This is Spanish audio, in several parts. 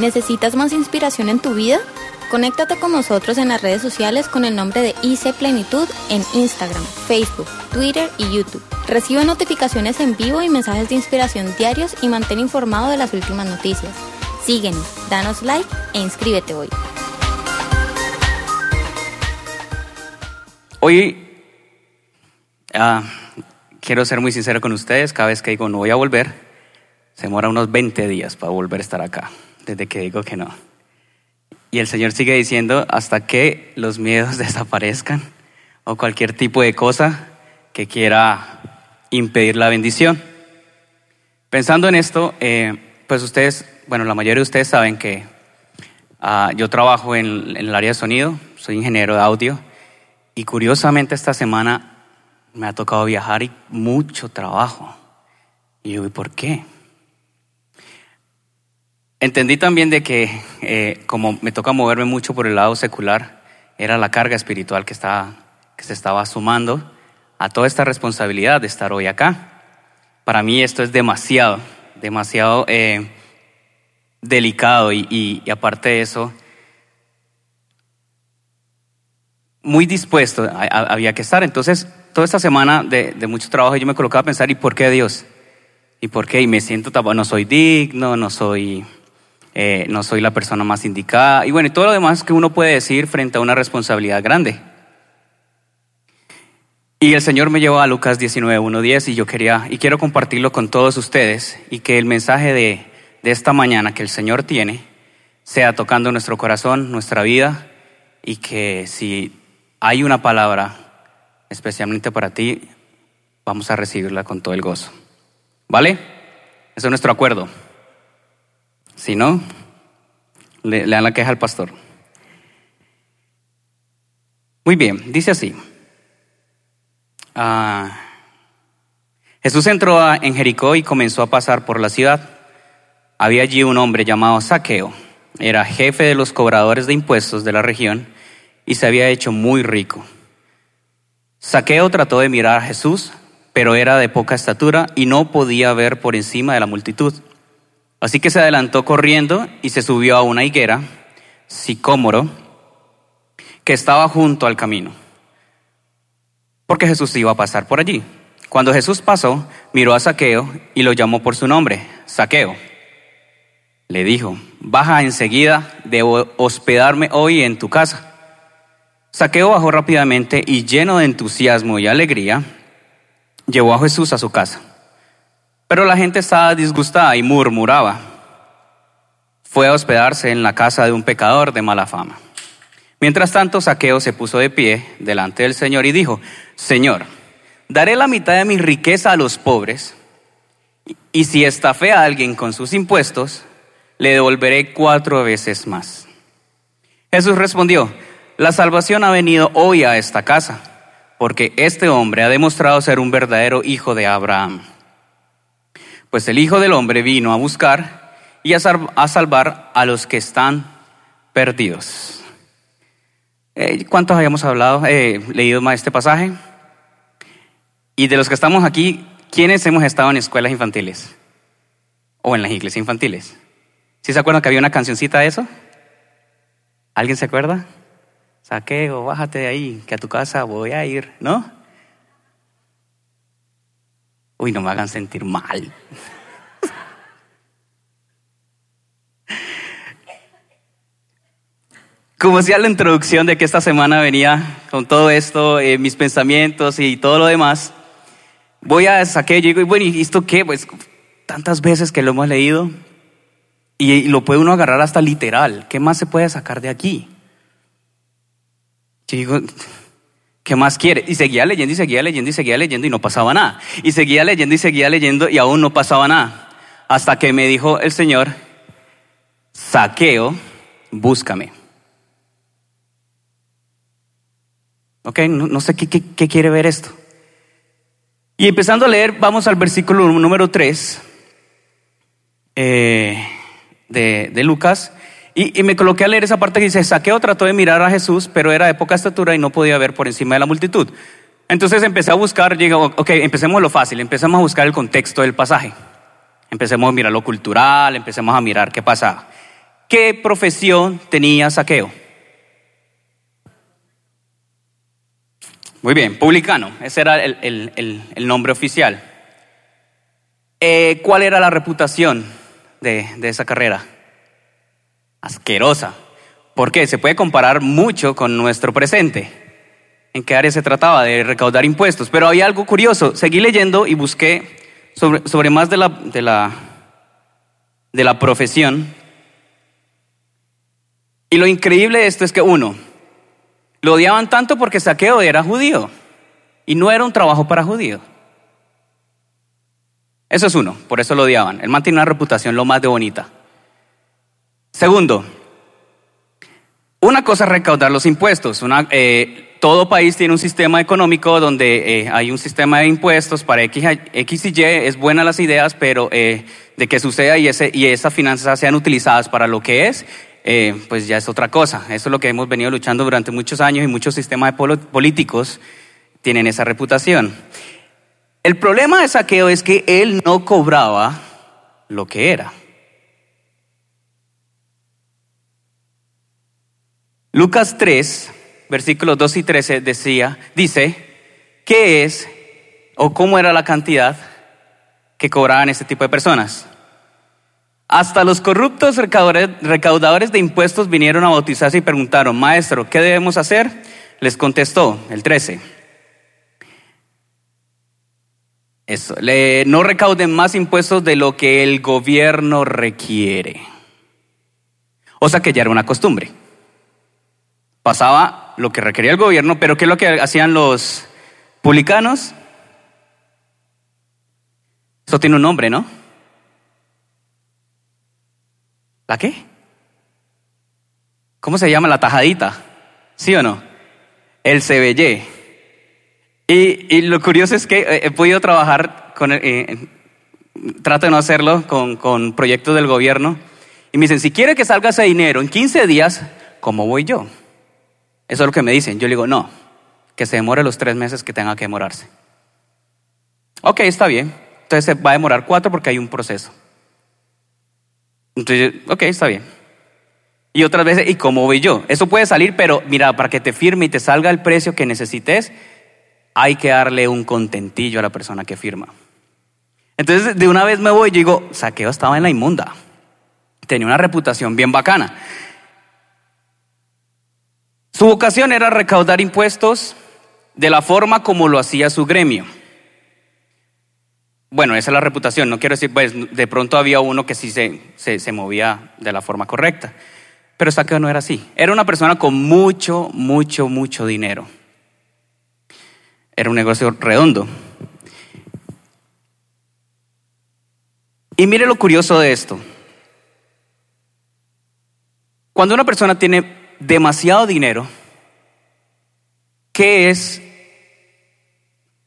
¿Necesitas más inspiración en tu vida? Conéctate con nosotros en las redes sociales con el nombre de IC Plenitud en Instagram, Facebook, Twitter y YouTube. Recibe notificaciones en vivo y mensajes de inspiración diarios y mantén informado de las últimas noticias. Síguenos, danos like e inscríbete hoy. Hoy ah, quiero ser muy sincero con ustedes, cada vez que digo no voy a volver, se demora unos 20 días para volver a estar acá, desde que digo que no. Y el Señor sigue diciendo hasta que los miedos desaparezcan o cualquier tipo de cosa que quiera impedir la bendición. Pensando en esto, eh, pues ustedes, bueno, la mayoría de ustedes saben que ah, yo trabajo en, el área de sonido, soy ingeniero de audio y curiosamente esta semana me ha tocado viajar y mucho trabajo. Y yo, ¿y por qué? Entendí también de que eh, como me toca moverme mucho por el lado secular, era la carga espiritual que, estaba, que se estaba sumando a toda esta responsabilidad de estar hoy acá. Para mí esto es demasiado, demasiado eh, delicado y, aparte de eso, muy dispuesto había que estar. Entonces, toda esta semana de, mucho trabajo yo me colocaba a pensar, ¿y por qué Dios? ¿Y por qué? Y me siento no soy digno, no soy eh, no soy la persona más indicada, y bueno, y todo lo demás que uno puede decir frente a una responsabilidad grande. Y el Señor me llevó a Lucas 19, 10 y yo quería, y quiero compartirlo con todos ustedes, y que el mensaje de, de esta mañana que el Señor tiene sea tocando nuestro corazón, nuestra vida, y que si hay una palabra especialmente para ti, vamos a recibirla con todo el gozo. ¿Vale? Eso es nuestro acuerdo. Si no, le, dan la queja al pastor. Muy bien, dice así. Ah, Jesús entró en Jericó y comenzó a pasar por la ciudad. Había allí un hombre llamado Saqueo. Era jefe de los cobradores de impuestos de la región y se había hecho muy rico. Saqueo trató de mirar a Jesús, pero era de poca estatura y no podía ver por encima de la multitud. Así que se adelantó corriendo y se subió a una higuera, sicómoro, que estaba junto al camino, porque Jesús iba a pasar por allí. Cuando Jesús pasó, miró a Saqueo y lo llamó por su nombre, Saqueo. Le dijo, baja enseguida, debo hospedarme hoy en tu casa. Saqueo bajó rápidamente y lleno de entusiasmo y alegría, llevó a Jesús a su casa. Pero la gente estaba disgustada y murmuraba. Fue a hospedarse en la casa de un pecador de mala fama. Mientras tanto, Saqueo se puso de pie delante del Señor y dijo, Señor, daré la mitad de mi riqueza a los pobres, y si estafé a alguien con sus impuestos, le devolveré cuatro veces más. Jesús respondió, la salvación ha venido hoy a esta casa, porque este hombre ha demostrado ser un verdadero hijo de Abraham. Pues el Hijo del Hombre vino a buscar y a, salvar a los que están perdidos. Eh, ¿Cuántos habíamos hablado, eh, leído más este pasaje? Y de los que estamos aquí, ¿quiénes hemos estado en escuelas infantiles? O en las iglesias infantiles. ¿Sí se acuerdan que había una cancioncita de eso? ¿Alguien se acuerda? Saqueo, bájate de ahí, que a tu casa voy a ir, ¿no? Uy, no me hagan sentir mal. Como decía la introducción de que esta semana venía con todo esto, eh, mis pensamientos y todo lo demás, voy a sacar, y digo, bueno, ¿y esto qué? Pues tantas veces que lo hemos leído y lo puede uno agarrar hasta literal. ¿Qué más se puede sacar de aquí? Yo digo, ¿Qué más quiere? Y seguía leyendo y seguía leyendo y seguía leyendo y no pasaba nada. Y seguía leyendo y seguía leyendo y aún no pasaba nada. Hasta que me dijo el Señor, saqueo, búscame. Ok, no, sé qué, quiere ver esto. Y empezando a leer, vamos al versículo número 3 eh, de Lucas. Y, me coloqué a leer esa parte que dice, Saqueo trató de mirar a Jesús, pero era de poca estatura y no podía ver por encima de la multitud. Entonces empecé a buscar, digo, ok, empecemos lo fácil, empecemos a buscar el contexto del pasaje. Empecemos a mirar lo cultural, empecemos a mirar qué pasa. ¿qué profesión tenía Saqueo? Muy bien, publicano, ese era el, nombre oficial. Eh, ¿Cuál era la reputación de esa carrera? Asquerosa. ¿Por qué? Se puede comparar mucho con nuestro presente. ¿En qué área se trataba? De recaudar impuestos. Pero había algo curioso. Seguí leyendo y busqué sobre, más de la, de, la, de la profesión. Y lo increíble de esto es que uno, lo odiaban tanto porque Saqueo era judío y no era un trabajo para judíos. Eso es uno, por eso lo odiaban. Él mantiene una reputación lo más de bonita. Segundo, una cosa es recaudar los impuestos. Eh, todo país tiene un sistema económico donde eh, hay un sistema de impuestos para X, X, y Y. Es buena las ideas, pero eh, de que suceda y, ese, y esas finanzas sean utilizadas para lo que es, pues ya es otra cosa. Eso es lo que hemos venido luchando durante muchos años y muchos sistemas políticos tienen esa reputación. El problema de saqueo es que él no cobraba lo que era. Lucas 3, versículos 2 y 13 decía, dice, ¿qué es o cómo era la cantidad que cobraban este tipo de personas? Hasta los corruptos recaudadores de impuestos vinieron a bautizarse y preguntaron, Maestro, ¿qué debemos hacer? Les contestó, el 13. Eso, no recauden más impuestos de lo que el gobierno requiere. O sea que ya era una costumbre. Pasaba lo que requería el gobierno, pero ¿qué es lo que hacían los publicanos? Eso tiene un nombre, ¿no? ¿La qué? ¿Cómo se llama la tajadita? ¿Sí o no? El CBY. Y, lo curioso es que eh, he podido trabajar con, eh, trato de no hacerlo con, con, proyectos del gobierno. Y me dicen, si quiere que salga ese dinero en 15 días, ¿cómo voy yo? Eso es lo que me dicen. Yo le digo, no, que se demore los tres meses que tenga que demorarse. Ok, está bien. Entonces se va a demorar cuatro porque hay un proceso. Entonces, ok, está bien. Y otras veces, ¿y cómo voy yo? Eso puede salir, pero mira, para que te firme y te salga el precio que necesites, hay que darle un contentillo a la persona que firma. Entonces, de una vez me voy y digo, Saqueo estaba en la inmunda. Tenía una reputación bien bacana. Su vocación era recaudar impuestos de la forma como lo hacía su gremio. Bueno, esa es la reputación, no quiero decir, pues de pronto había uno que sí se, se, se movía de la forma correcta, pero Saqueo no era así. Era una persona con mucho, mucho, mucho dinero. Era un negocio redondo. Y mire lo curioso de esto. Cuando una persona tiene demasiado dinero, ¿qué es,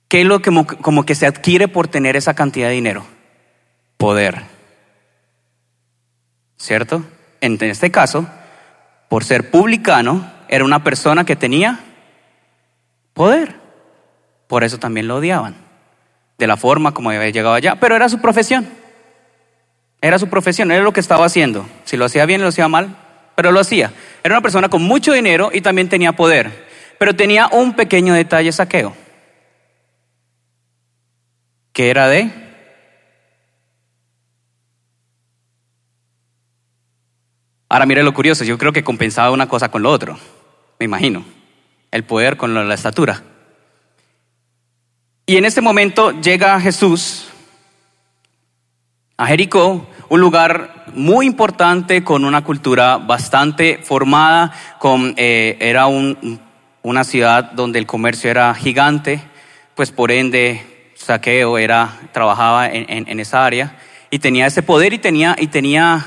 qué es lo que como, que se adquiere por tener esa cantidad de dinero? Poder. ¿Cierto? En este caso, por ser publicano, era una persona que tenía poder. Por eso también lo odiaban, de la forma como había llegado allá, pero era su profesión. Era su profesión, era lo que estaba haciendo. Si lo hacía bien lo hacía mal, pero lo hacía. Era una persona con mucho dinero y también tenía poder, pero tenía un pequeño detalle saqueo, que era de Ahora mire lo curioso, yo creo que compensaba una cosa con lo otro, me imagino, el poder con la estatura. Y en ese momento llega Jesús a Jericó, un lugar muy importante con una cultura bastante formada, con, eh, era una ciudad donde el comercio era gigante, pues por ende Saqueo era, trabajaba en, en, esa área y tenía ese poder y tenía, y tenía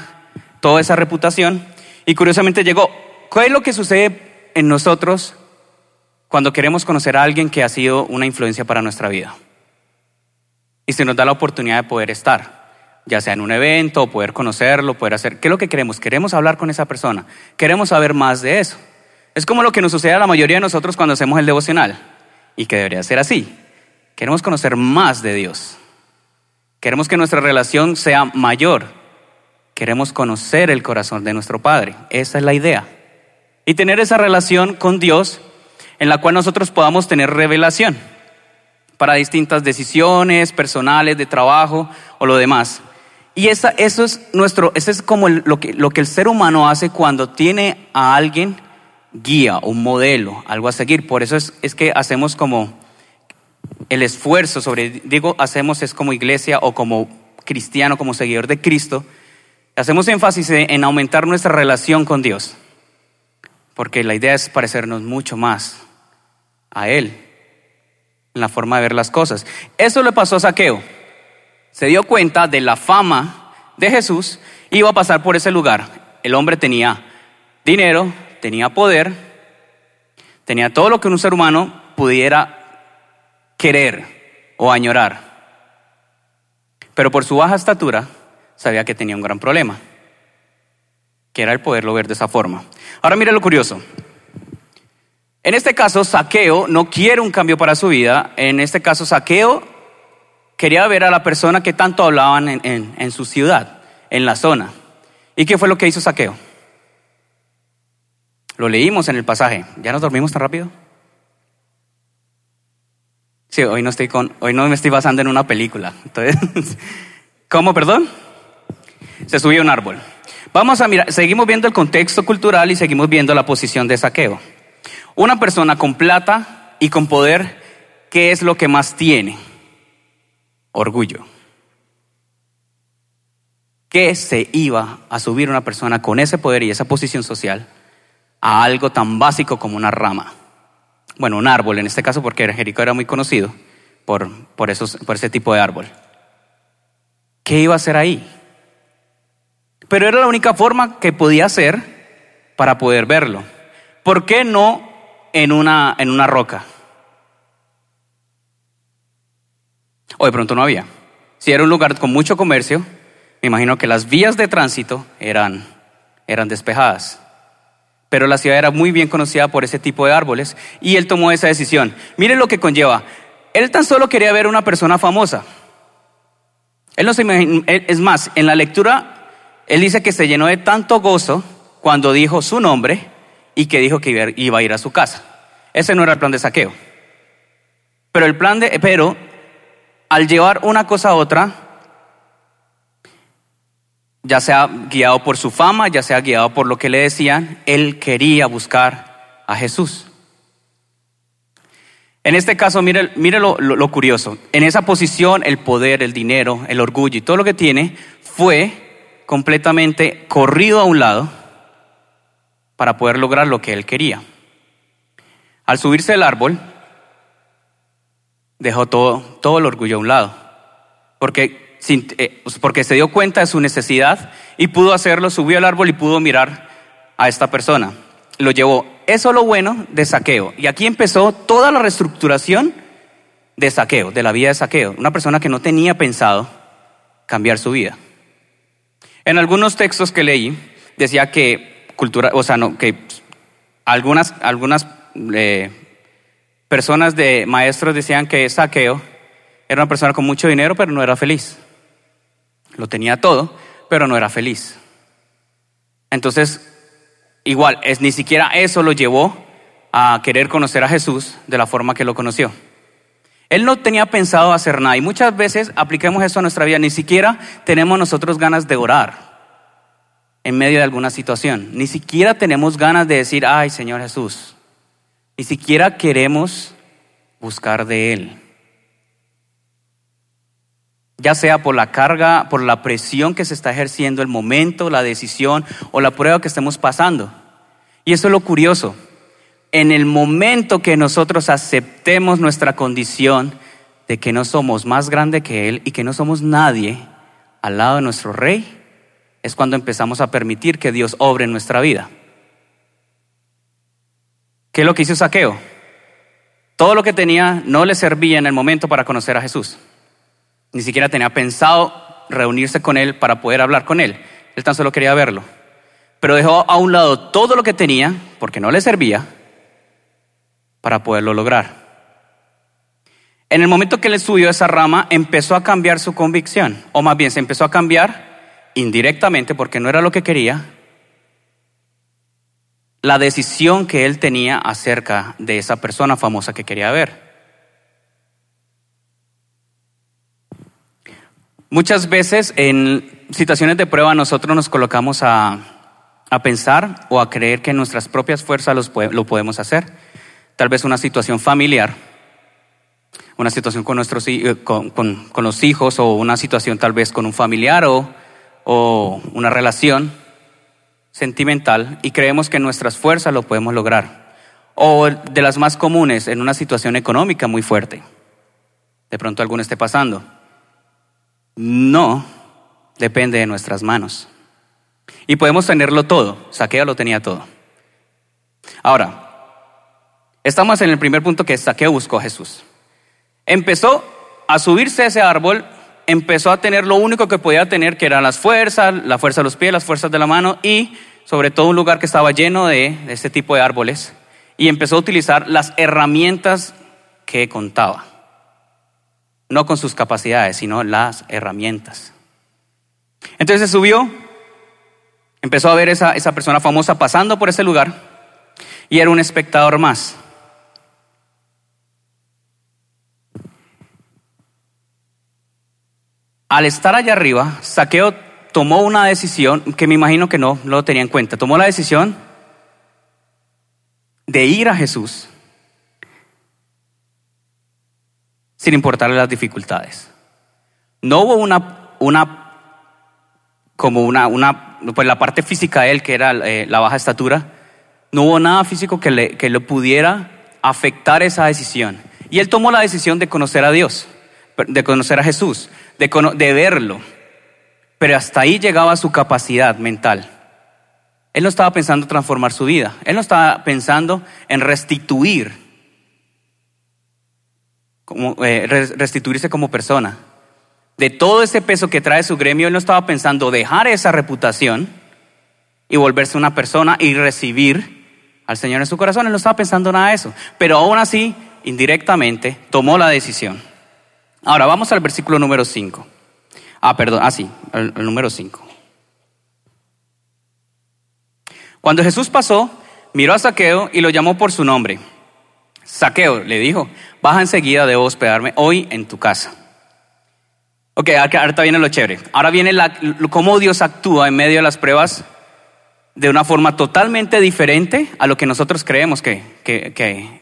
toda esa reputación. Y curiosamente llegó. ¿Qué es lo que sucede en nosotros cuando queremos conocer a alguien que ha sido una influencia para nuestra vida. Y se nos da la oportunidad de poder estar, ya sea en un evento, poder conocerlo, poder hacer. ¿Qué es lo que queremos? Queremos hablar con esa persona. Queremos saber más de eso. Es como lo que nos sucede a la mayoría de nosotros cuando hacemos el devocional. Y que debería ser así. Queremos conocer más de Dios. Queremos que nuestra relación sea mayor. Queremos conocer el corazón de nuestro Padre. Esa es la idea. Y tener esa relación con Dios en la cual nosotros podamos tener revelación para distintas decisiones personales, de trabajo o lo demás. Y esa, eso es nuestro, eso es como lo, que, lo que el ser humano hace cuando tiene a alguien guía, un modelo, algo a seguir. Por eso es, es que hacemos como el esfuerzo sobre, digo, hacemos es como iglesia o como cristiano, como seguidor de Cristo, hacemos énfasis en aumentar nuestra relación con Dios. Porque la idea es parecernos mucho más a Él en la forma de ver las cosas. Eso le pasó a Saqueo se dio cuenta de la fama de Jesús, iba a pasar por ese lugar. El hombre tenía dinero, tenía poder, tenía todo lo que un ser humano pudiera querer o añorar. Pero por su baja estatura sabía que tenía un gran problema, que era el poderlo ver de esa forma. Ahora mire lo curioso. En este caso, Saqueo no quiere un cambio para su vida. En este caso, Saqueo quería ver a la persona que tanto hablaban en, su ciudad, en la zona. ¿Y qué fue lo que hizo Saqueo? Lo leímos en el pasaje. ¿Ya nos dormimos tan rápido? Sí, hoy no estoy con, hoy no me estoy basando en una película. Entonces, ¿cómo, perdón? Se subió un árbol. Vamos a mirar, seguimos viendo el contexto cultural y seguimos viendo la posición de saqueo. Una persona con plata y con poder, ¿qué es lo que más tiene? Orgullo. ¿Qué se iba a subir una persona con ese poder y esa posición social a algo tan básico como una rama? Bueno, un árbol en este caso, porque Jericó era muy conocido por, por, esos, por ese tipo de árbol. ¿Qué iba a hacer ahí? Pero era la única forma que podía hacer para poder verlo. ¿Por qué no en una, en una roca? O de pronto no había. Si era un lugar con mucho comercio, me imagino que las vías de tránsito eran, eran despejadas. Pero la ciudad era muy bien conocida por ese tipo de árboles y él tomó esa decisión. Miren lo que conlleva. Él tan solo quería ver una persona famosa. Él no se es más, en la lectura, él dice que se llenó de tanto gozo cuando dijo su nombre y que dijo que iba a ir a su casa. Ese no era el plan de saqueo. Pero el plan de, pero al llevar una cosa a otra, ya sea guiado por su fama, ya sea guiado por lo que le decían, él quería buscar a Jesús. En este caso, mire, mire lo, lo, curioso. En esa posición, el poder, el dinero, el orgullo y todo lo que tiene fue completamente corrido a un lado para poder lograr lo que él quería. Al subirse del árbol, dejó todo, todo el orgullo a un lado, porque, eh, porque se dio cuenta de su necesidad y pudo hacerlo, subió al árbol y pudo mirar a esta persona. Lo llevó. Eso es lo bueno de saqueo. Y aquí empezó toda la reestructuración de saqueo, de la vida de saqueo. Una persona que no tenía pensado cambiar su vida. En algunos textos que leí decía que cultura, o sea, que algunas, algunas eh, personas de maestros decían que Saqueo era una persona con mucho dinero, pero no era feliz. Lo tenía todo, pero no era feliz. Entonces, igual, es, ni siquiera eso lo llevó a querer conocer a Jesús de la forma que lo conoció. Él no tenía pensado hacer nada y muchas veces apliquemos eso a nuestra vida, ni siquiera tenemos nosotros ganas de orar en medio de alguna situación, ni siquiera tenemos ganas de decir, ay Señor Jesús, ni siquiera queremos buscar de Él. Ya sea por la carga, por la presión que se está ejerciendo, el momento, la decisión o la prueba que estemos pasando. Y eso es lo curioso. En el momento que nosotros aceptemos nuestra condición de que no somos más grande que Él y que no somos nadie al lado de nuestro Rey, es cuando empezamos a permitir que Dios obre en nuestra vida. ¿Qué es lo que hizo Saqueo? Todo lo que tenía no le servía en el momento para conocer a Jesús. Ni siquiera tenía pensado reunirse con él para poder hablar con él. Él tan solo quería verlo. Pero dejó a un lado todo lo que tenía, porque no le servía, para poderlo lograr. En el momento que le subió esa rama, empezó a cambiar su convicción, o más bien se empezó a cambiar indirectamente, porque no era lo que quería, la decisión que él tenía acerca de esa persona famosa que quería ver. Muchas veces en situaciones de prueba nosotros nos colocamos a, pensar o a creer que en nuestras propias fuerzas lo podemos hacer. Tal vez una situación familiar, una situación con, nuestros, eh, con, con, los hijos o una situación tal vez con un familiar o, o una relación sentimental y creemos que nuestras fuerzas lo podemos lograr. O de las más comunes, en una situación económica muy fuerte. De pronto alguno esté pasando. No depende de nuestras manos. Y podemos tenerlo todo. Saqueo lo tenía todo. Ahora, estamos en el primer punto que Saqueo buscó a Jesús. Empezó a subirse a ese árbol, empezó a tener lo único que podía tener, que eran las fuerzas, la fuerza de los pies, las fuerzas de la mano y sobre todo un lugar que estaba lleno de, este tipo de árboles. Y empezó a utilizar las herramientas que contaba. No con sus capacidades, sino las herramientas. Entonces se subió, empezó a ver esa, esa persona famosa pasando por ese lugar y era un espectador más. Al estar allá arriba, Saqueo tomó una decisión que me imagino que no lo tenía en cuenta. Tomó la decisión de ir a Jesús sin importarle las dificultades. No hubo una, una como una, una, pues la parte física de él, que era eh, la baja estatura, no hubo nada físico que le, que le pudiera afectar esa decisión. Y él tomó la decisión de conocer a Dios, de conocer a Jesús, de, verlo. Pero hasta ahí llegaba su capacidad mental. Él no estaba pensando en transformar su vida, él no estaba pensando en restituir, como, eh, restituirse como persona de todo ese peso que trae su gremio, él no estaba pensando dejar esa reputación y volverse una persona y recibir al Señor en su corazón. Él no estaba pensando nada de eso. Pero aún así, indirectamente, tomó la decisión. Ahora vamos al versículo número 5. Ah, perdón, ah, sí, el, el número 5. Cuando Jesús pasó, miró a Saqueo y lo llamó por su nombre. Saqueo le dijo, baja enseguida, debo hospedarme hoy en tu casa. Ok, ahorita viene lo chévere. Ahora viene la, cómo Dios actúa en medio de las pruebas de una forma totalmente diferente a lo que nosotros creemos que, que,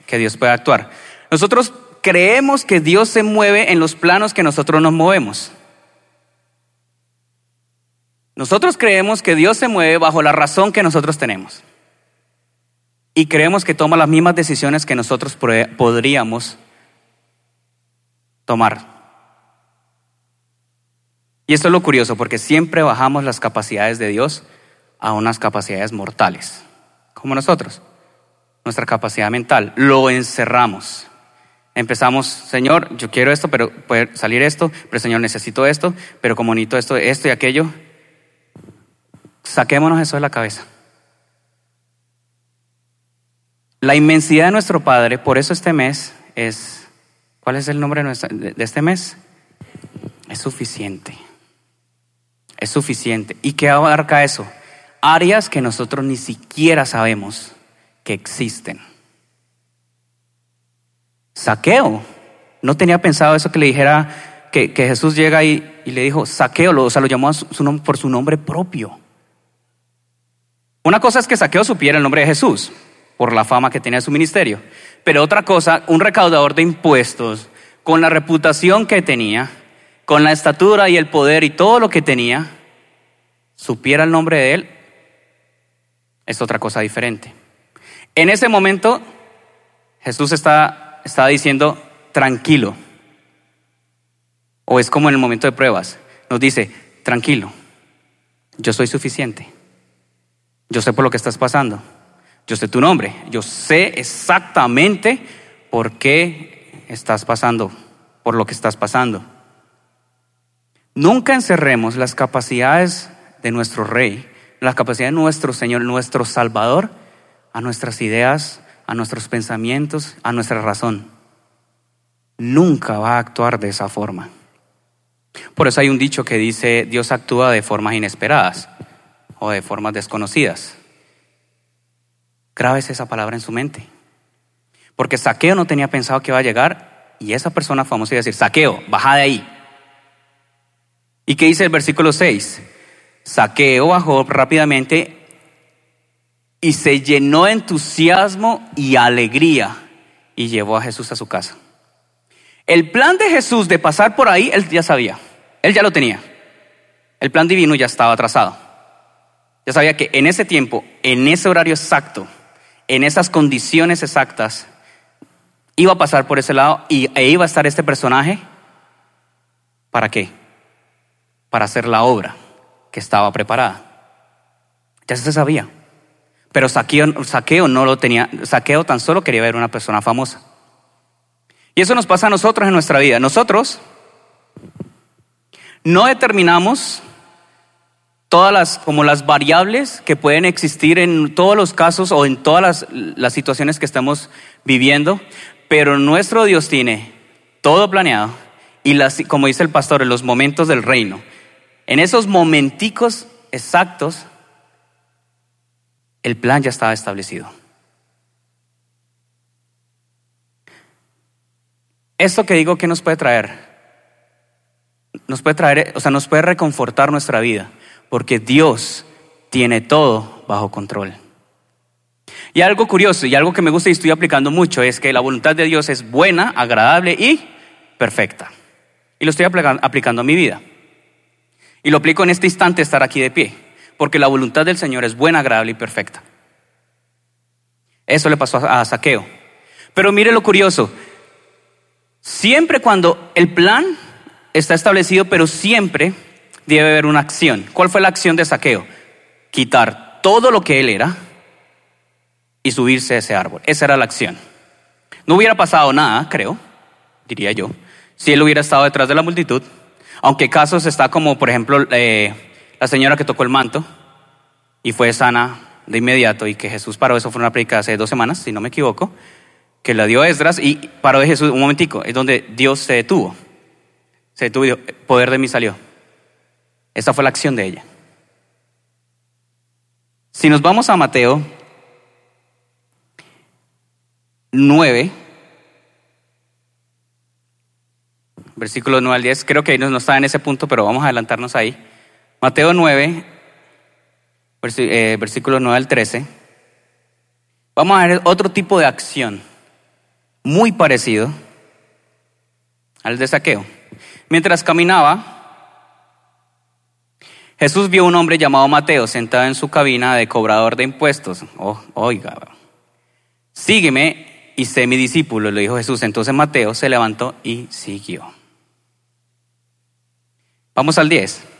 que, Dios puede actuar. Nosotros creemos que Dios se mueve en los planos que nosotros nos movemos. Nosotros creemos que Dios se mueve bajo la razón que nosotros tenemos. Y creemos que toma las mismas decisiones que nosotros podríamos tomar. Y esto es lo curioso, porque siempre bajamos las capacidades de Dios a unas capacidades mortales, como nosotros, nuestra capacidad mental, lo encerramos. Empezamos, Señor, yo quiero esto, pero puede salir esto, pero Señor, necesito esto, pero como necesito esto, esto y aquello, saquémonos eso de la cabeza. La inmensidad de nuestro Padre, por eso este mes es, ¿cuál es el nombre de este mes? Es suficiente es suficiente. ¿Y qué abarca eso? Áreas que nosotros ni siquiera sabemos que existen. Saqueo. No tenía pensado eso que le dijera que, Jesús llega y, y, le dijo, saqueo, o sea, lo llamó por su nombre propio. Una cosa es que Saqueo supiera el nombre de Jesús por la fama que tenía su ministerio, pero otra cosa, un recaudador de impuestos con la reputación que tenía, con la estatura y el poder y todo lo que tenía, supiera el nombre de él, es otra cosa diferente. En ese momento, Jesús está, está diciendo, tranquilo. O es como en el momento de pruebas. Nos dice, tranquilo, yo soy suficiente. Yo sé por lo que estás pasando. Yo sé tu nombre. Yo sé exactamente por qué estás pasando, por lo que estás pasando. Nunca encerremos las capacidades de nuestro Rey, las capacidades de nuestro Señor, nuestro Salvador, a nuestras ideas, a nuestros pensamientos, a nuestra razón. Nunca va a actuar de esa forma. Por eso hay un dicho que dice, Dios actúa de formas inesperadas o de formas desconocidas. Grabes esa palabra en su mente. Porque Saqueo no tenía pensado que iba a llegar y esa persona famosa iba a decir, Saqueo, baja de ahí. ¿Y qué dice el versículo 6? Saqueo bajó rápidamente y se llenó de entusiasmo y alegría y llevó a Jesús a su casa. El plan de Jesús de pasar por ahí, él ya sabía, él ya lo tenía. El plan divino ya estaba trazado. Ya sabía que en ese tiempo, en ese horario exacto, en esas condiciones exactas, iba a pasar por ese lado y e iba a estar este personaje. ¿Para qué? Para hacer la obra que estaba preparada. Ya se sabía. Pero saqueo, saqueo no lo tenía. Saqueo tan solo quería ver una persona famosa. Y eso nos pasa a nosotros en nuestra vida. Nosotros no determinamos todas las, como las variables que pueden existir en todos los casos o en todas las, las situaciones que estamos viviendo, pero nuestro Dios tiene todo planeado y las, como dice el pastor, en los momentos del reino. En esos momenticos exactos, el plan ya estaba establecido. Esto que digo, ¿qué nos puede traer? Nos puede traer, o sea, nos puede reconfortar nuestra vida, porque Dios tiene todo bajo control. Y algo curioso y algo que me gusta y estoy aplicando mucho es que la voluntad de Dios es buena, agradable y perfecta. Y lo estoy aplicando a mi vida. Y lo aplico en este instante estar aquí de pie, porque la voluntad del Señor es buena, agradable y perfecta. Eso le pasó a Saqueo. Pero mire lo curioso, Siempre cuando el plan está establecido, pero siempre debe haber una acción. ¿Cuál fue la acción de saqueo? Quitar todo lo que él era y subirse a ese árbol. Esa era la acción. No hubiera pasado nada, creo, diría yo, si él hubiera estado detrás de la multitud. Aunque casos está como, por ejemplo, eh, la señora que tocó el manto y fue sana de inmediato y que Jesús paró, eso fue una predica hace dos semanas, si no me equivoco que la dio Esdras y paró de Jesús un momentico, es donde Dios se detuvo. Se detuvo y dijo, poder de mí salió. Esa fue la acción de ella. Si nos vamos a Mateo 9, versículo 9 al 10, creo que ahí no está en ese punto, pero vamos a adelantarnos ahí. Mateo 9, eh, versículo 9 al 13. Vamos a ver otro tipo de acción muy parecido al de saqueo. Mientras caminaba, Jesús vio a un hombre llamado Mateo sentado en su cabina de cobrador de impuestos. Oh, oiga, sígueme y sé mi discípulo, le dijo Jesús. Entonces Mateo se levantó y siguió. Vamos al 10.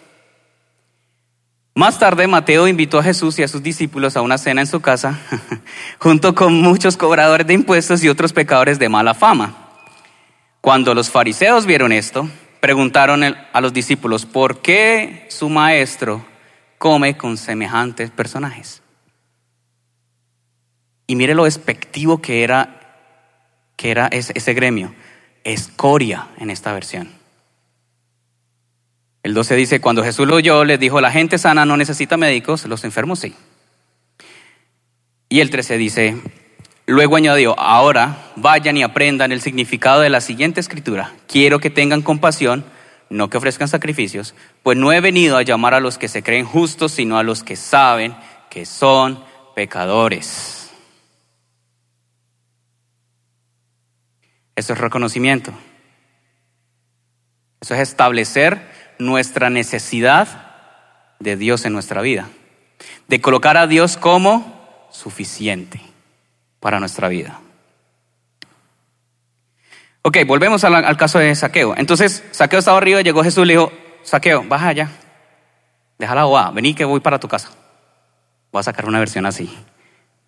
Más tarde, Mateo invitó a Jesús y a sus discípulos a una cena en su casa, junto con muchos cobradores de impuestos y otros pecadores de mala fama. Cuando los fariseos vieron esto, preguntaron a los discípulos, ¿por qué su maestro come con semejantes personajes? Y mire lo despectivo que era, que era ese, ese gremio, escoria en esta versión. El 12 dice, cuando Jesús lo oyó, les dijo, la gente sana no necesita médicos, los enfermos sí. Y el 13 dice, luego añadió, ahora vayan y aprendan el significado de la siguiente escritura. Quiero que tengan compasión, no que ofrezcan sacrificios, pues no he venido a llamar a los que se creen justos, sino a los que saben que son pecadores. Eso es reconocimiento. Eso es establecer nuestra necesidad de Dios en nuestra vida, de colocar a Dios como suficiente para nuestra vida. Ok, volvemos al, caso de Saqueo. Entonces, Saqueo estaba arriba, llegó Jesús y le dijo, Saqueo, baja allá, deja la vení que voy para tu casa. Voy a sacar una versión así.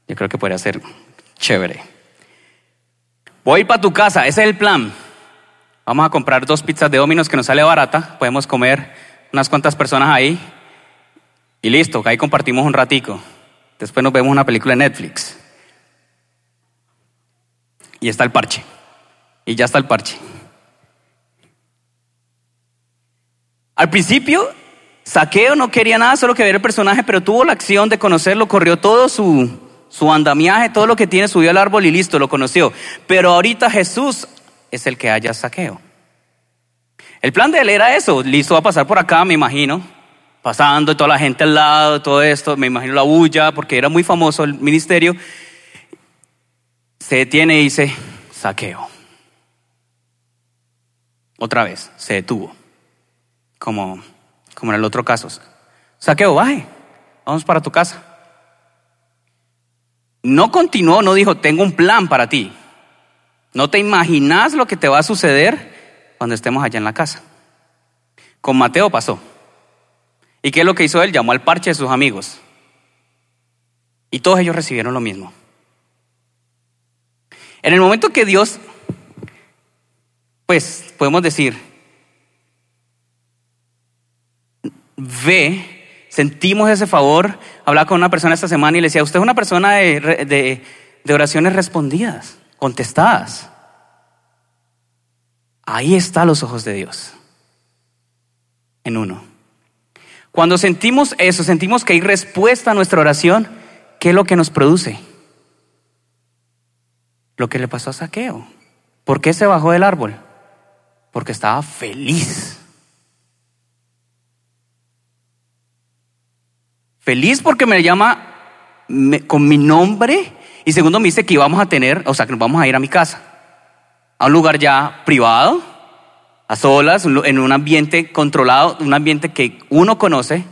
Yo creo que podría ser chévere. Voy para tu casa, ese es el plan. Vamos a comprar dos pizzas de Domino's que nos sale barata. Podemos comer unas cuantas personas ahí. Y listo, ahí compartimos un ratico. Después nos vemos una película de Netflix. Y está el parche. Y ya está el parche. Al principio, Saqueo no quería nada, solo que ver el personaje, pero tuvo la acción de conocerlo, corrió todo su, su andamiaje, todo lo que tiene, subió al árbol y listo, lo conoció. Pero ahorita Jesús es el que haya Saqueo. El plan de él era eso, listo, va a pasar por acá, me imagino, pasando, toda la gente al lado, todo esto, me imagino la bulla, porque era muy famoso el ministerio. Se detiene y dice, Saqueo. Otra vez, se detuvo, como, como en el otro caso. Saqueo, baje, vamos para tu casa. No continuó, no dijo, tengo un plan para ti. No te imaginas lo que te va a suceder cuando estemos allá en la casa. Con Mateo pasó. ¿Y qué es lo que hizo él? Llamó al parche de sus amigos. Y todos ellos recibieron lo mismo. En el momento que Dios pues podemos decir, ve, sentimos ese favor. Hablaba con una persona esta semana y le decía, usted es una persona de, de oraciones respondidas, contestadas. Ahí está los ojos de Dios, en uno. Cuando sentimos eso, sentimos que hay respuesta a nuestra oración, ¿qué es lo que nos produce? Lo que le pasó a Saqueo. ¿Por qué se bajó del árbol? porque estaba feliz. Feliz porque me llama con mi nombre y segundo me dice que íbamos a tener, o sea, que nos vamos a ir a mi casa, a un lugar ya privado, a solas, en un ambiente controlado, un ambiente que uno conoce,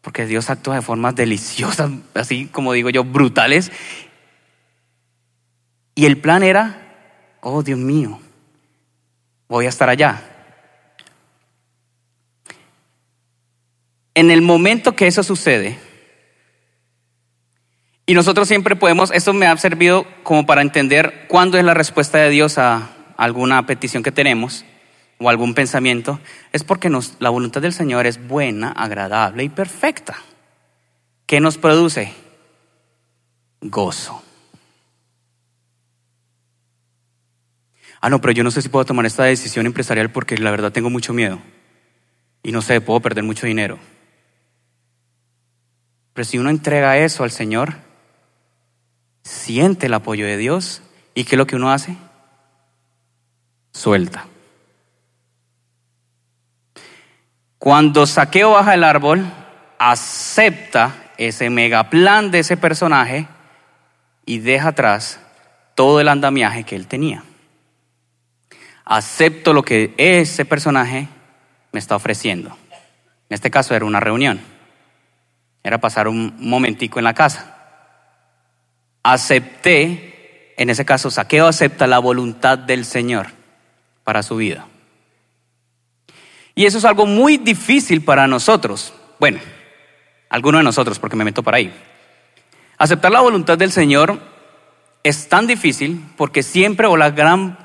porque Dios actúa de formas deliciosas, así como digo yo, brutales. Y el plan era, oh Dios mío, voy a estar allá. En el momento que eso sucede, y nosotros siempre podemos, esto me ha servido como para entender cuándo es la respuesta de Dios a alguna petición que tenemos o algún pensamiento, es porque la voluntad del Señor es buena, agradable y perfecta. ¿Qué nos produce? Gozo. ah, no, pero yo no sé si puedo tomar esta decisión empresarial porque la verdad tengo mucho miedo. Y no sé, puedo perder mucho dinero. Pero si uno entrega eso al Señor, siente el apoyo de Dios, ¿y qué es lo que uno hace? Suelta. Cuando Saqueo baja el árbol, acepta ese mega plan de ese personaje y deja atrás todo el andamiaje que él tenía acepto lo que ese personaje me está ofreciendo. En este caso era una reunión, era pasar un momentico en la casa. Acepté, en ese caso Saqueo acepta la voluntad del Señor para su vida. Y eso es algo muy difícil para nosotros. Bueno, alguno de nosotros, porque me meto para ahí. Aceptar la voluntad del Señor es tan difícil porque siempre o la gran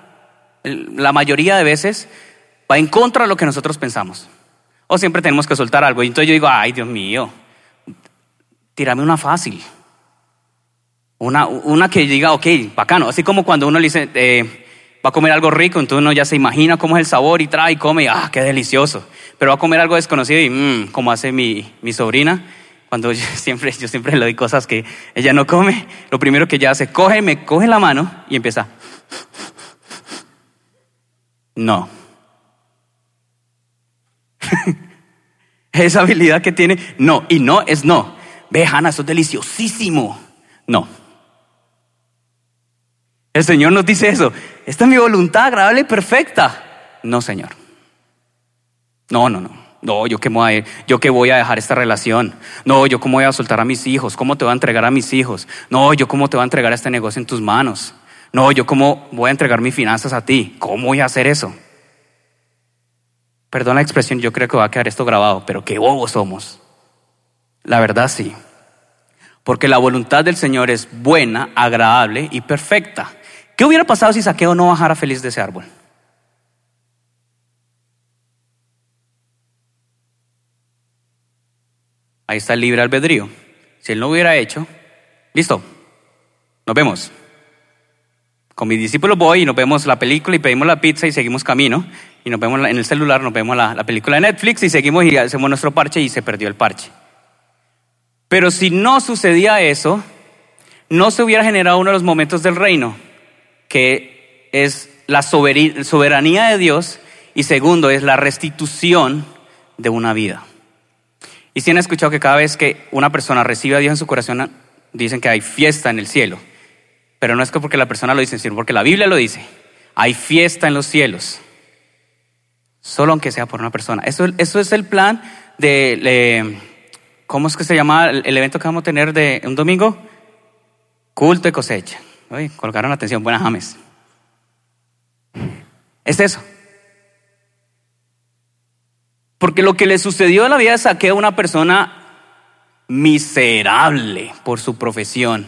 la mayoría de veces va en contra de lo que nosotros pensamos. O siempre tenemos que soltar algo. Y entonces yo digo, ay Dios mío, tírame una fácil. Una, una que diga, ok, bacano. Así como cuando uno le dice, eh, va a comer algo rico, entonces uno ya se imagina cómo es el sabor y trae y come, y, ah, qué delicioso. Pero va a comer algo desconocido y, mmm, como hace mi, mi sobrina, cuando yo siempre, yo siempre le doy cosas que ella no come, lo primero que ella hace, coge, me coge la mano y empieza. No. Esa habilidad que tiene, no. Y no es no. Ve, Hanna, eso es deliciosísimo. No. El Señor nos dice eso. Esta es mi voluntad agradable y perfecta. No, Señor. No, no, no. No, yo que, voy a, yo voy a dejar esta relación. No, yo cómo voy a soltar a mis hijos. ¿Cómo te voy a entregar a mis hijos? No, yo cómo te voy a entregar este negocio en tus manos. No, yo cómo voy a entregar mis finanzas a ti. ¿Cómo voy a hacer eso? Perdón la expresión, yo creo que va a quedar esto grabado, pero qué bobos somos. La verdad sí. Porque la voluntad del Señor es buena, agradable y perfecta. ¿Qué hubiera pasado si Saqueo no bajara feliz de ese árbol? Ahí está el libre albedrío. Si él no hubiera hecho, listo, nos vemos. Con mis discípulos voy y nos vemos la película y pedimos la pizza y seguimos camino. y nos vemos en el celular, nos vemos la, la película de Netflix y seguimos y hacemos nuestro parche y se perdió el parche. Pero si no sucedía eso, no se hubiera generado uno de los momentos del reino, que es la soberanía de Dios y segundo es la restitución de una vida. Y si han escuchado que cada vez que una persona recibe a Dios en su corazón, dicen que hay fiesta en el cielo. Pero no es que porque la persona lo dice, sino porque la Biblia lo dice. Hay fiesta en los cielos. Solo aunque sea por una persona. Eso, es el plan de, ¿cómo es que se llama el evento que vamos a tener de un domingo? Culto de cosecha. Oye, colocaron atención, buenas James. Es eso. Porque lo que le sucedió en la vida de Saqueo a una persona miserable por su profesión.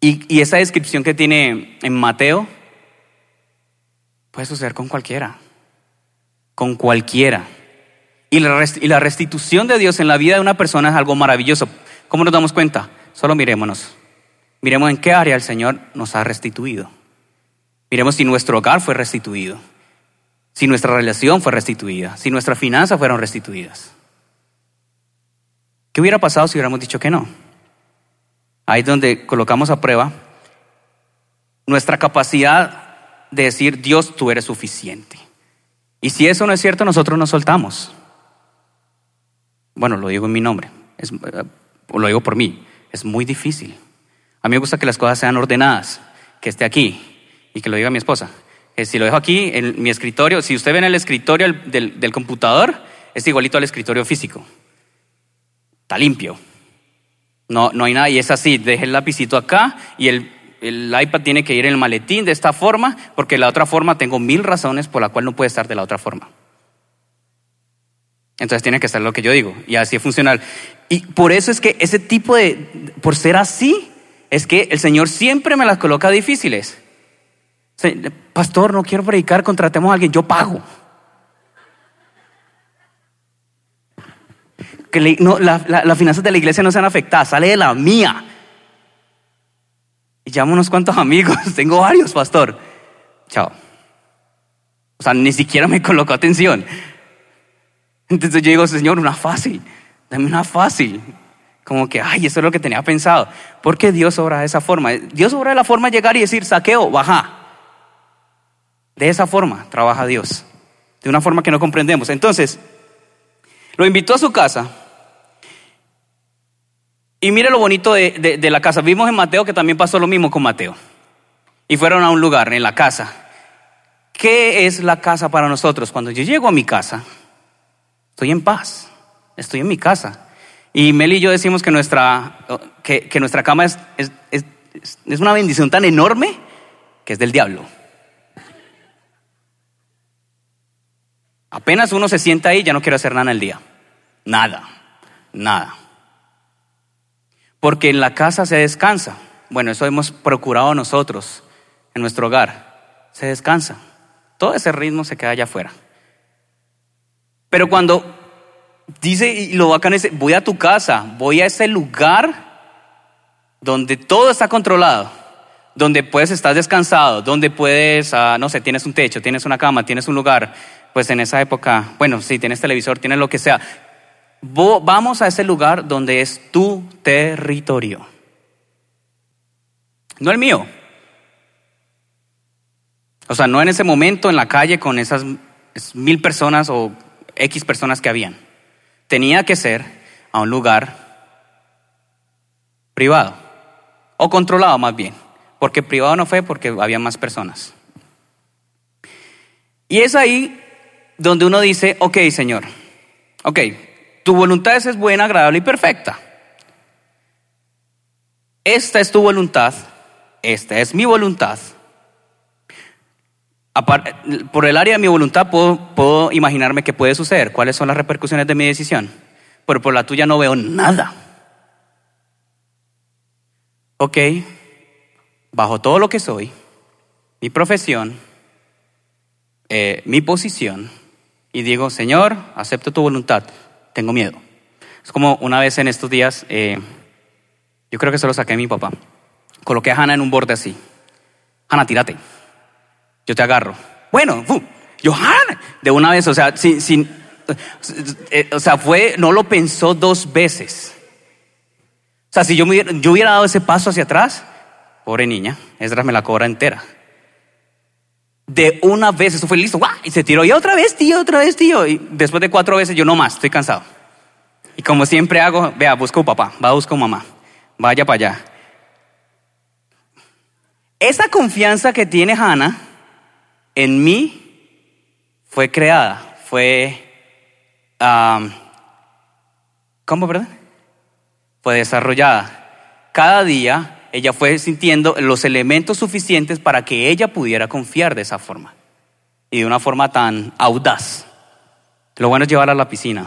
Y, y, esa descripción que tiene en Mateo puede suceder con cualquiera. Con cualquiera. Y la, y la restitución de Dios en la vida de una persona es algo maravilloso. ¿Cómo nos damos cuenta? Solo mirémonos. Miremos en qué área el Señor nos ha restituido. Miremos si nuestro hogar fue restituido si nuestra relación fue restituida, si nuestras finanzas fueron restituidas. ¿Qué hubiera pasado si hubiéramos dicho que no? Ahí es donde colocamos a prueba nuestra capacidad de decir, Dios, tú eres suficiente. Y si eso no es cierto, nosotros nos soltamos. Bueno, lo digo en mi nombre, es, lo digo por mí, es muy difícil. A mí me gusta que las cosas sean ordenadas, que esté aquí y que lo diga mi esposa si lo dejo aquí en mi escritorio, si usted ve en el escritorio del, computador, es igualito al escritorio físico. Está limpio. No, no hay nada y es así, deje el lapicito acá y el, el iPad tiene que ir en el maletín de esta forma, porque la otra forma tengo mil razones por la cual no puede estar de la otra forma. Entonces tiene que estar lo que yo digo y así es funcional. Y por eso es que ese tipo de, por ser así, es que el Señor siempre me las coloca difíciles. Pastor, no quiero predicar, contratemos a alguien, yo pago. Que no, las finanzas de la iglesia no sean afectadas, sale de la mía. Y llamo unos cuantos amigos, tengo varios, pastor. Chao. O sea, ni siquiera me colocó atención. Entonces yo digo, Señor, una fácil, dame una fácil. Como que, ay, eso es lo que tenía pensado. ¿Por qué Dios obra de esa forma? Dios obra de la forma de llegar y decir, saqueo, baja. De esa forma trabaja Dios, de una forma que no comprendemos. Entonces, lo invitó a su casa. Y mire lo bonito de, la casa. Vimos en Mateo que también pasó lo mismo con Mateo. Y fueron a un lugar, en la casa. ¿Qué es la casa para nosotros? Cuando yo llego a mi casa, estoy en paz, estoy en mi casa. Y Mel y yo decimos que nuestra, que, nuestra cama es, es una bendición tan enorme que es del diablo. Apenas uno se sienta ahí, ya no quiere hacer nada en el día. Nada, nada. Porque en la casa se descansa. Bueno, eso hemos procurado nosotros en nuestro hogar. Se descansa. Todo ese ritmo se queda allá afuera. Pero cuando dice, y lo bacán es, voy a tu casa, voy a ese lugar donde todo está controlado, donde puedes estar descansado, donde puedes, ah, no sé, tienes un techo, tienes una cama, tienes un lugar, pues en esa época, bueno, si tienes televisor, tienes lo que sea. Vamos a ese lugar donde es tu territorio. No el mío. O sea, no en ese momento en la calle con esas mil personas o X personas que habían. Tenía que ser a un lugar privado o controlado más bien. Porque privado no fue porque había más personas. Y es ahí donde uno dice, ok, Señor, ok, tu voluntad es buena, agradable y perfecta. Esta es tu voluntad, esta es mi voluntad. Por el área de mi voluntad puedo, imaginarme qué puede suceder, cuáles son las repercusiones de mi decisión, pero por la tuya no veo nada. Ok, bajo todo lo que soy, mi profesión, eh, mi posición, y digo, Señor, acepto tu voluntad, tengo miedo. Es como una vez en estos días, eh, yo creo que se lo saqué a mi papá. Coloqué a Hannah en un borde así. Hannah, tírate. Yo te agarro. Bueno, Yo, Hannah, de una vez, o sea, sin, sin, eh, o sea, fue, no lo pensó dos veces. O sea, si yo, me yo hubiera dado ese paso hacia atrás, pobre niña, Esdras me la cobra entera. De una vez, eso fue listo, ¡guau! y se tiró, y otra vez, tío, otra vez, tío. Y después de cuatro veces, yo no más, estoy cansado. Y como siempre hago, vea, busco papá, va a buscar mamá, vaya para allá. Esa confianza que tiene Hannah en mí fue creada, fue, ¿cómo, perdón? Fue desarrollada. Cada día ella fue sintiendo los elementos suficientes para que ella pudiera confiar de esa forma y de una forma tan audaz. Lo bueno es llevarla a la piscina.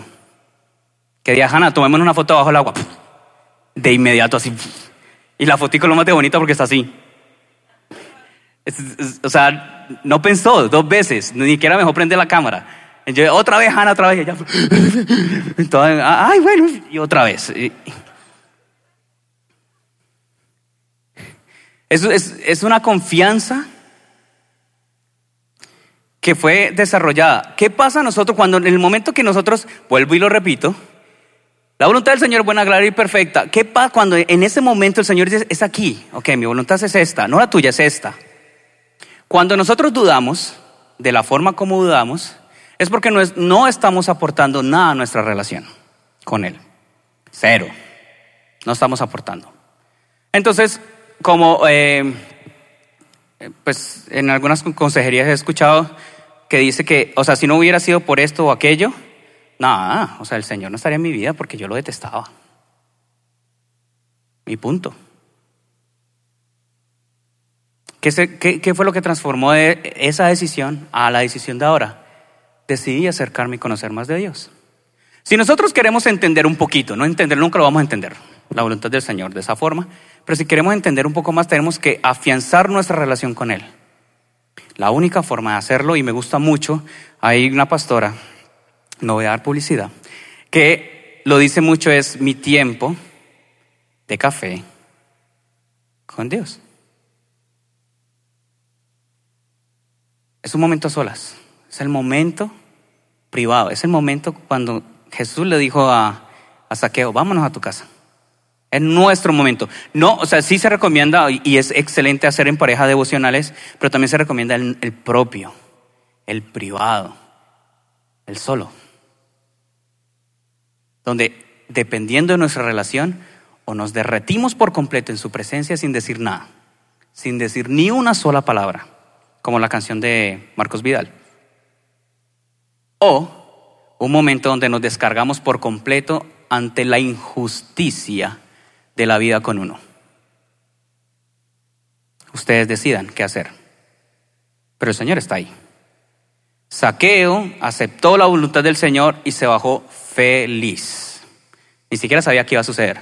Que diga, Hannah, tomemos una foto bajo el agua. De inmediato así. Y la fotico lo más de bonita porque está así o sea, no pensó dos veces, ni siquiera mejor prende la cámara. Yo, otra vez, Ana, otra vez. Entonces, ay, bueno, y otra vez. Es, es, es una confianza que fue desarrollada. ¿Qué pasa a nosotros cuando en el momento que nosotros, vuelvo y lo repito, la voluntad del Señor es buena, clara y perfecta. ¿Qué pasa cuando en ese momento el Señor dice, es aquí? Ok, mi voluntad es esta, no la tuya, es esta. Cuando nosotros dudamos de la forma como dudamos, es porque no, estamos aportando nada a nuestra relación con Él. Cero. No estamos aportando. Entonces, como eh, pues en algunas consejerías he escuchado que dice que, o sea, si no hubiera sido por esto o aquello, nada, o sea, el Señor no estaría en mi vida porque yo lo detestaba. Mi punto. ¿Qué, fue lo que transformó esa decisión a la decisión de ahora? Decidí acercarme y conocer más de Dios. Si nosotros queremos entender un poquito, no entender, nunca lo vamos a entender, la voluntad del Señor de esa forma, pero si queremos entender un poco más, tenemos que afianzar nuestra relación con Él. La única forma de hacerlo, y me gusta mucho, hay una pastora, no voy a dar publicidad, que lo dice mucho, es mi tiempo de café con Dios. Es un momento solas. Es el momento privado. Es el momento cuando Jesús le dijo a, a Saqueo, vámonos a tu casa. Es nuestro momento. No, o sea, sí se recomienda y es excelente hacer en pareja devocionales, pero también se recomienda el propio, el privado, el solo. Donde dependiendo de nuestra relación, o nos derretimos por completo en su presencia sin decir nada, sin decir ni una sola palabra, como la canción de Marcos Vidal. O un momento donde nos descargamos por completo ante la injusticia de la vida con uno. Ustedes decidan qué hacer. Pero el Señor está ahí. Saqueo aceptó la voluntad del Señor y se bajó feliz. Ni siquiera sabía qué iba a suceder.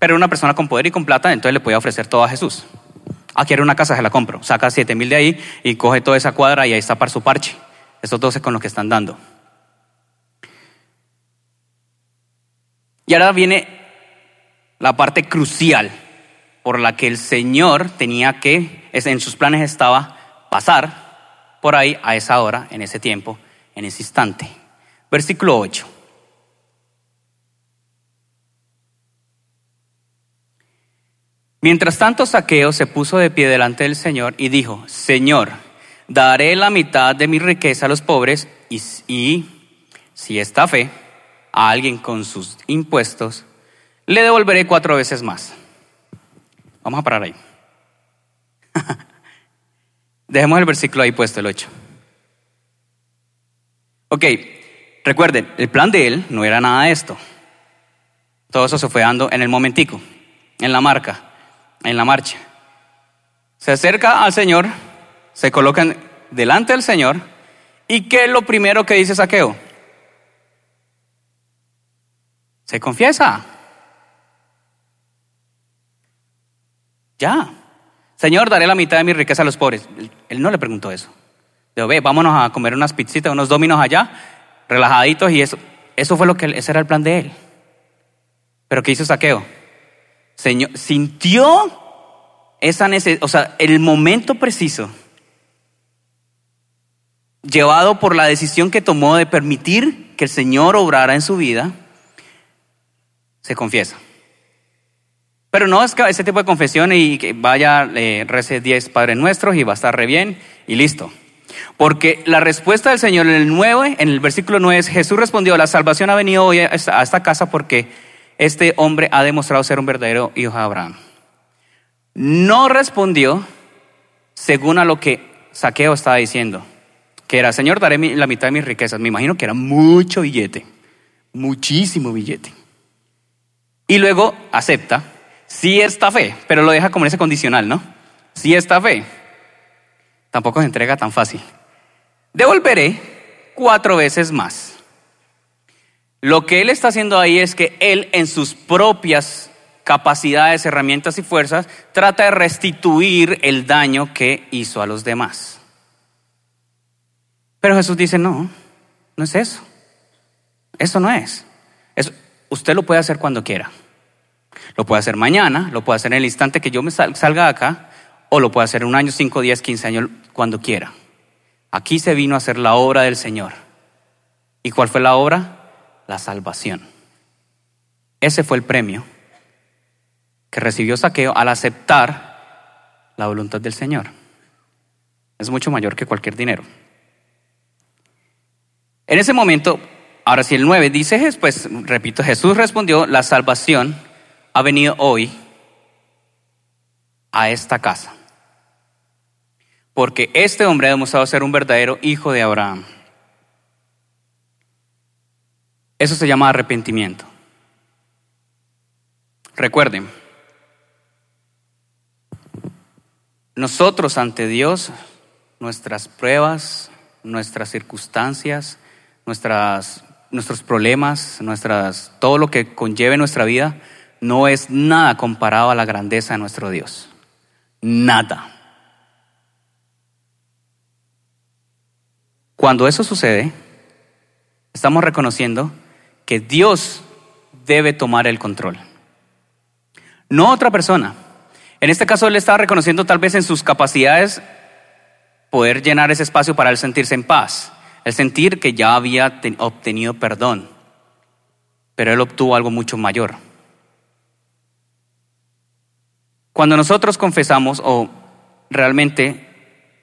Pero era una persona con poder y con plata, entonces le podía ofrecer todo a Jesús. Ah, quiero una casa, se la compro. Saca siete mil de ahí y coge toda esa cuadra y ahí está para su parche. Estos 12 con lo que están dando. Y ahora viene la parte crucial por la que el Señor tenía que, en sus planes estaba pasar por ahí a esa hora, en ese tiempo, en ese instante. Versículo 8. Mientras tanto, Saqueo se puso de pie delante del Señor y dijo, Señor, daré la mitad de mi riqueza a los pobres y, si esta fe a alguien con sus impuestos, le devolveré cuatro veces más. Vamos a parar ahí. Dejemos el versículo ahí puesto, el 8. Ok, recuerden, el plan de él no era nada de esto. Todo eso se fue dando en el momentico, en la marca en la marcha. Se acerca al Señor, se colocan delante del Señor, ¿y qué es lo primero que dice Saqueo? Se confiesa. Ya. Señor, daré la mitad de mi riqueza a los pobres. Él no le preguntó eso. Dijo, ve, vámonos a comer unas pizzitas, unos dominos allá, relajaditos y eso. Eso fue lo que, ese era el plan de él. Pero ¿qué hizo Saqueo? Señor, sintió esa necesidad, o sea, el momento preciso llevado por la decisión que tomó de permitir que el Señor obrara en su vida, se confiesa. Pero no es que ese tipo de confesión y que vaya, eh, rece 10 Padres Nuestros y va a estar re bien y listo. Porque la respuesta del Señor en el 9, en el versículo 9 es, Jesús respondió, la salvación ha venido hoy a esta casa porque este hombre ha demostrado ser un verdadero hijo de Abraham. No respondió según a lo que Saqueo estaba diciendo, que era, Señor, daré la mitad de mis riquezas. Me imagino que era mucho billete, muchísimo billete. Y luego acepta, sí está fe, pero lo deja como ese condicional, ¿no? Sí está fe. Tampoco se entrega tan fácil. Devolveré cuatro veces más. Lo que él está haciendo ahí es que él en sus propias capacidades, herramientas y fuerzas trata de restituir el daño que hizo a los demás. Pero Jesús dice, no, no es eso. Eso no es. usted lo puede hacer cuando quiera. Lo puede hacer mañana, lo puede hacer en el instante que yo me salga de acá, o lo puede hacer un año, cinco, diez, quince años, cuando quiera. Aquí se vino a hacer la obra del Señor. ¿Y cuál fue la obra? La salvación. Ese fue el premio que recibió Saqueo al aceptar la voluntad del Señor. Es mucho mayor que cualquier dinero. En ese momento, ahora si el 9 dice, pues repito, Jesús respondió, la salvación ha venido hoy a esta casa. Porque este hombre ha demostrado ser un verdadero hijo de Abraham. Eso se llama arrepentimiento. Recuerden, nosotros ante Dios, nuestras pruebas, nuestras circunstancias, nuestras, nuestros problemas, nuestras, todo lo que conlleve nuestra vida, no es nada comparado a la grandeza de nuestro Dios. Nada. Cuando eso sucede, estamos reconociendo que Dios debe tomar el control. No otra persona. En este caso, él estaba reconociendo tal vez en sus capacidades poder llenar ese espacio para él sentirse en paz, el sentir que ya había obtenido perdón. Pero él obtuvo algo mucho mayor. Cuando nosotros confesamos o realmente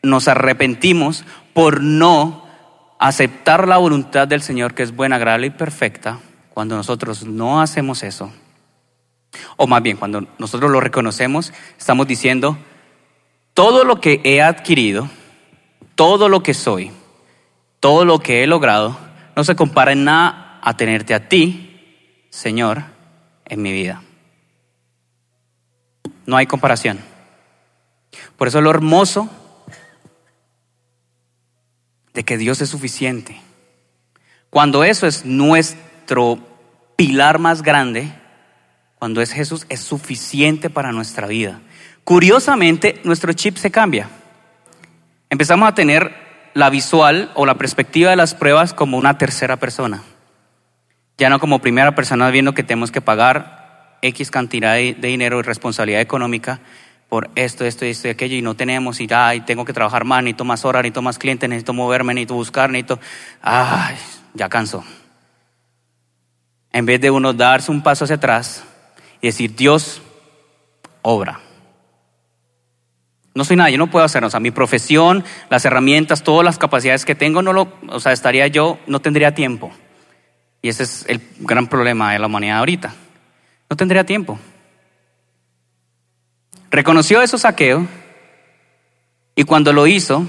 nos arrepentimos por no aceptar la voluntad del Señor que es buena, agradable y perfecta, cuando nosotros no hacemos eso, o más bien cuando nosotros lo reconocemos, estamos diciendo, todo lo que he adquirido, todo lo que soy, todo lo que he logrado, no se compara en nada a tenerte a ti, Señor, en mi vida. No hay comparación. Por eso lo hermoso de que Dios es suficiente. Cuando eso es nuestro pilar más grande, cuando es Jesús, es suficiente para nuestra vida. Curiosamente, nuestro chip se cambia. Empezamos a tener la visual o la perspectiva de las pruebas como una tercera persona. Ya no como primera persona viendo que tenemos que pagar X cantidad de, dinero y responsabilidad económica por esto, esto, esto y aquello y no tenemos y, ay, tengo que trabajar más, necesito más horas, necesito más clientes, necesito moverme, necesito buscar, necesito, ay, ya canso. En vez de uno darse un paso hacia atrás y decir, Dios, obra. No soy nada, yo no puedo hacerlo. O sea, mi profesión, las herramientas, todas las capacidades que tengo, no lo, o sea, estaría yo, no tendría tiempo. Y ese es el gran problema de la humanidad ahorita. No tendría tiempo. Reconoció eso saqueo y cuando lo hizo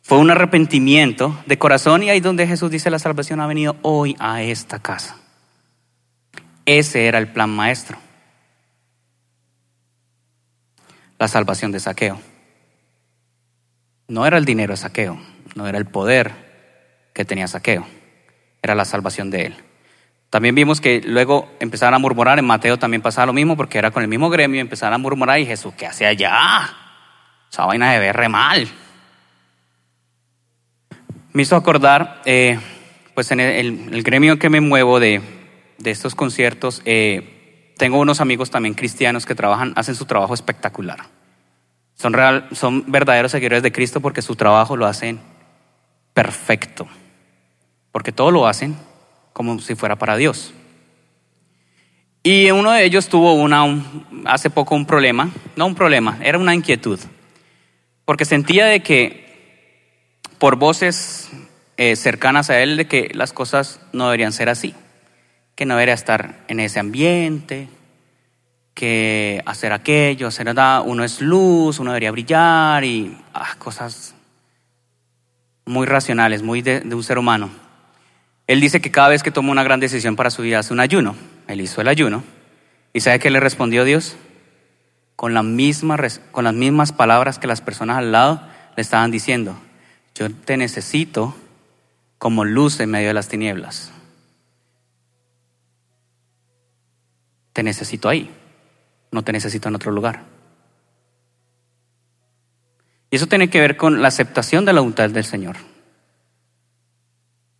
fue un arrepentimiento de corazón y ahí donde Jesús dice la salvación ha venido hoy a esta casa. Ese era el plan maestro. La salvación de saqueo. No era el dinero de saqueo, no era el poder que tenía saqueo, era la salvación de él. También vimos que luego empezaron a murmurar, en Mateo también pasaba lo mismo, porque era con el mismo gremio, empezaron a murmurar y Jesús, ¿qué hace allá? Esa vaina de ver re mal. Me hizo acordar, eh, pues en el, gremio que me muevo de, estos conciertos, eh, tengo unos amigos también cristianos que trabajan, hacen su trabajo espectacular. Son, real, son verdaderos seguidores de Cristo porque su trabajo lo hacen perfecto, porque todo lo hacen como si fuera para Dios. Y uno de ellos tuvo una, hace poco un problema, no un problema, era una inquietud, porque sentía de que por voces eh, cercanas a él de que las cosas no deberían ser así, que no debería estar en ese ambiente, que hacer aquello, hacer nada, uno es luz, uno debería brillar y ah, cosas muy racionales, muy de, de un ser humano. Él dice que cada vez que toma una gran decisión para su vida hace un ayuno. Él hizo el ayuno. ¿Y sabe qué le respondió Dios? Con, con las mismas palabras que las personas al lado le estaban diciendo. Yo te necesito como luz en medio de las tinieblas. Te necesito ahí no te necesito en otro lugar. Y eso tiene que ver con la aceptación de la voluntad del Señor.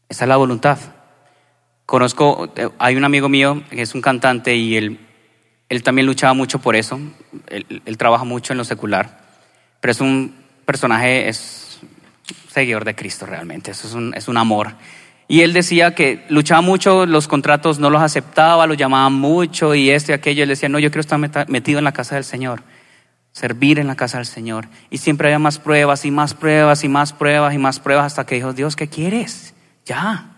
Esa es la voluntad. Conozco, hay un amigo mío que es un cantante y él, él también luchaba mucho por eso. Él, trabaja mucho en lo secular, pero es un personaje, es seguidor de Cristo realmente. Eso es un, es un amor. Y él decía que luchaba mucho, los contratos no los aceptaba, los llamaba mucho y esto y aquello. Él decía, no, yo quiero estar metido en la casa del Señor, servir en la casa del Señor. Y siempre había más pruebas y más pruebas y más pruebas y más pruebas hasta que dijo, Dios, ¿qué quieres? Ya,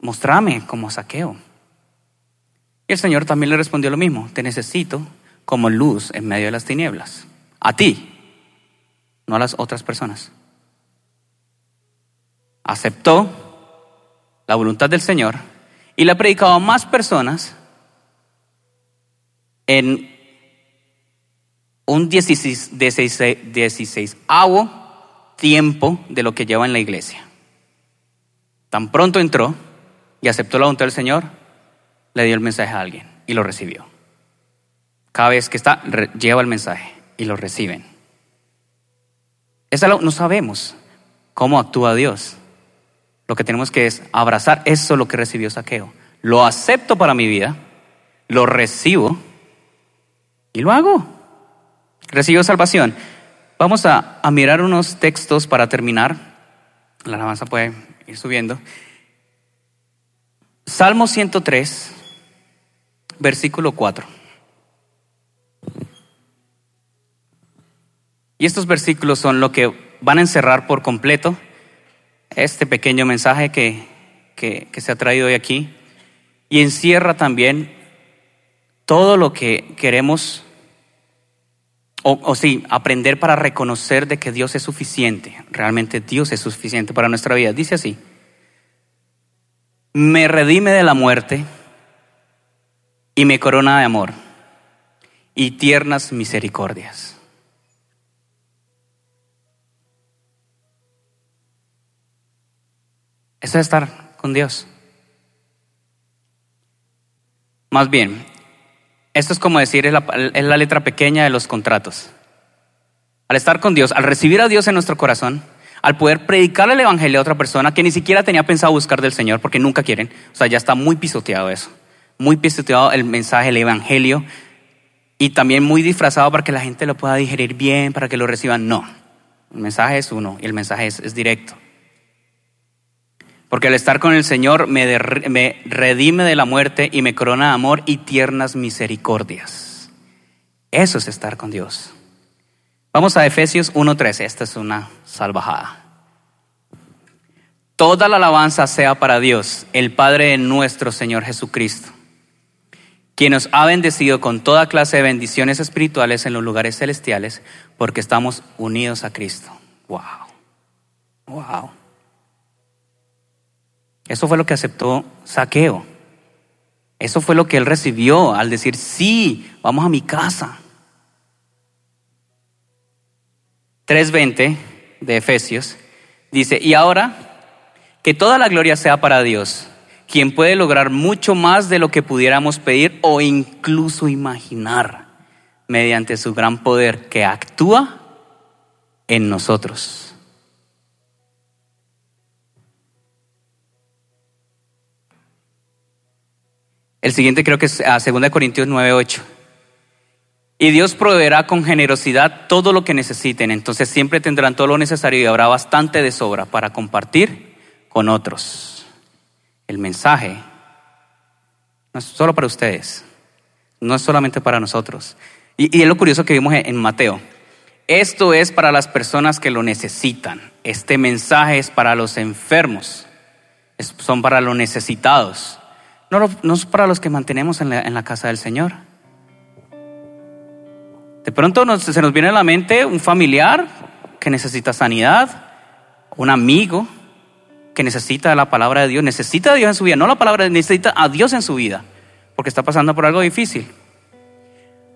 mostrame como saqueo. Y el Señor también le respondió lo mismo, te necesito como luz en medio de las tinieblas. A ti, no a las otras personas aceptó la voluntad del Señor y le ha predicado a más personas en un 16, 16, tiempo de lo que lleva en la iglesia. Tan pronto entró y aceptó la voluntad del Señor, le dio el mensaje a alguien y lo recibió. Cada vez que está, lleva el mensaje y lo reciben. Esa no sabemos cómo actúa Dios. Lo que tenemos que es abrazar eso lo que recibió Saqueo. Lo acepto para mi vida, lo recibo y lo hago. Recibo salvación. Vamos a, a mirar unos textos para terminar. La alabanza puede ir subiendo. Salmo 103, versículo 4. Y estos versículos son lo que van a encerrar por completo este pequeño mensaje que, que, se ha traído hoy aquí y encierra también todo lo que queremos, o, sí, aprender para reconocer de que Dios es suficiente, realmente Dios es suficiente para nuestra vida. Dice así, me redime de la muerte y me corona de amor y tiernas misericordias. Eso es estar con Dios. Más bien, esto es como decir, es la, letra pequeña de los contratos. Al estar con Dios, al recibir a Dios en nuestro corazón, al poder predicar el Evangelio a otra persona que ni siquiera tenía pensado buscar del Señor, porque nunca quieren, o sea, ya está muy pisoteado eso, muy pisoteado el mensaje, el Evangelio, y también muy disfrazado para que la gente lo pueda digerir bien, para que lo reciban. No, el mensaje es uno y el mensaje es directo. Porque al estar con el Señor me, redime de la muerte y me corona de amor y tiernas misericordias. Eso es estar con Dios. Vamos a Efesios 1.13. Esta es una salvajada. Toda la alabanza sea para Dios, el Padre de nuestro Señor Jesucristo, quien nos ha bendecido con toda clase de bendiciones espirituales en los lugares celestiales, porque estamos unidos a Cristo. Wow. Wow. Eso fue lo que aceptó Saqueo. Eso fue lo que él recibió al decir, sí, vamos a mi casa. 3.20 de Efesios dice, y ahora que toda la gloria sea para Dios, quien puede lograr mucho más de lo que pudiéramos pedir o incluso imaginar mediante su gran poder que actúa en nosotros. El siguiente creo que es a 2 Corintios 9:8. Y Dios proveerá con generosidad todo lo que necesiten. Entonces siempre tendrán todo lo necesario y habrá bastante de sobra para compartir con otros. El mensaje no es solo para ustedes, no es solamente para nosotros. Y, es lo curioso que vimos en, Mateo. Esto es para las personas que lo necesitan. Este mensaje es para los enfermos, son para los necesitados, no, no es para los que mantenemos en la, casa del Señor. De pronto se nos viene a la mente un familiar que necesita sanidad, un amigo que necesita la palabra de Dios, necesita a Dios en su vida, no la palabra, necesita a Dios en su vida, porque está pasando por algo difícil.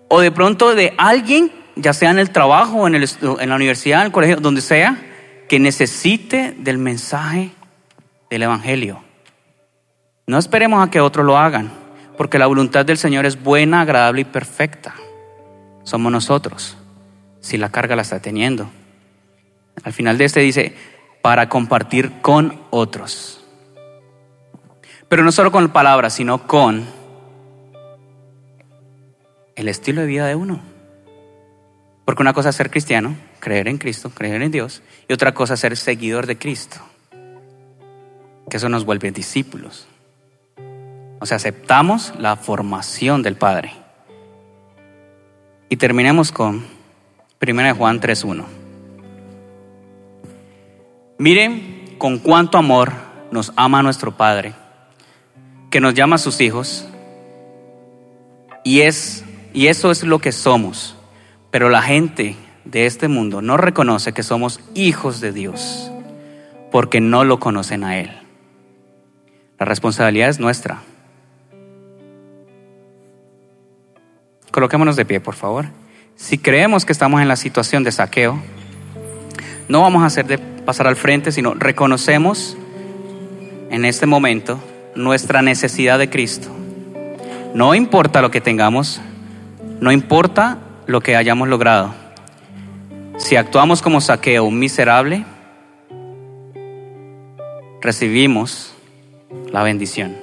O de pronto de alguien, ya sea en el trabajo, en, en la universidad, en el colegio, donde sea, que necesite del mensaje del Evangelio. No esperemos a que otros lo hagan, porque la voluntad del Señor es buena, agradable y perfecta somos nosotros, si la carga la está teniendo. Al final de este dice, para compartir con otros. Pero no solo con palabras, sino con el estilo de vida de uno. Porque una cosa es ser cristiano, creer en Cristo, creer en Dios, y otra cosa es ser seguidor de Cristo. Que eso nos vuelve discípulos. O sea, aceptamos la formación del Padre. Y terminemos con 1 Juan 3.1. Miren con cuánto amor nos ama nuestro Padre, que nos llama a sus hijos, y, es, y eso es lo que somos. Pero la gente de este mundo no reconoce que somos hijos de Dios, porque no lo conocen a Él. La responsabilidad es nuestra. Coloquémonos de pie, por favor. Si creemos que estamos en la situación de saqueo, no vamos a hacer de pasar al frente, sino reconocemos en este momento nuestra necesidad de Cristo. No importa lo que tengamos, no importa lo que hayamos logrado. Si actuamos como saqueo, un miserable, recibimos la bendición.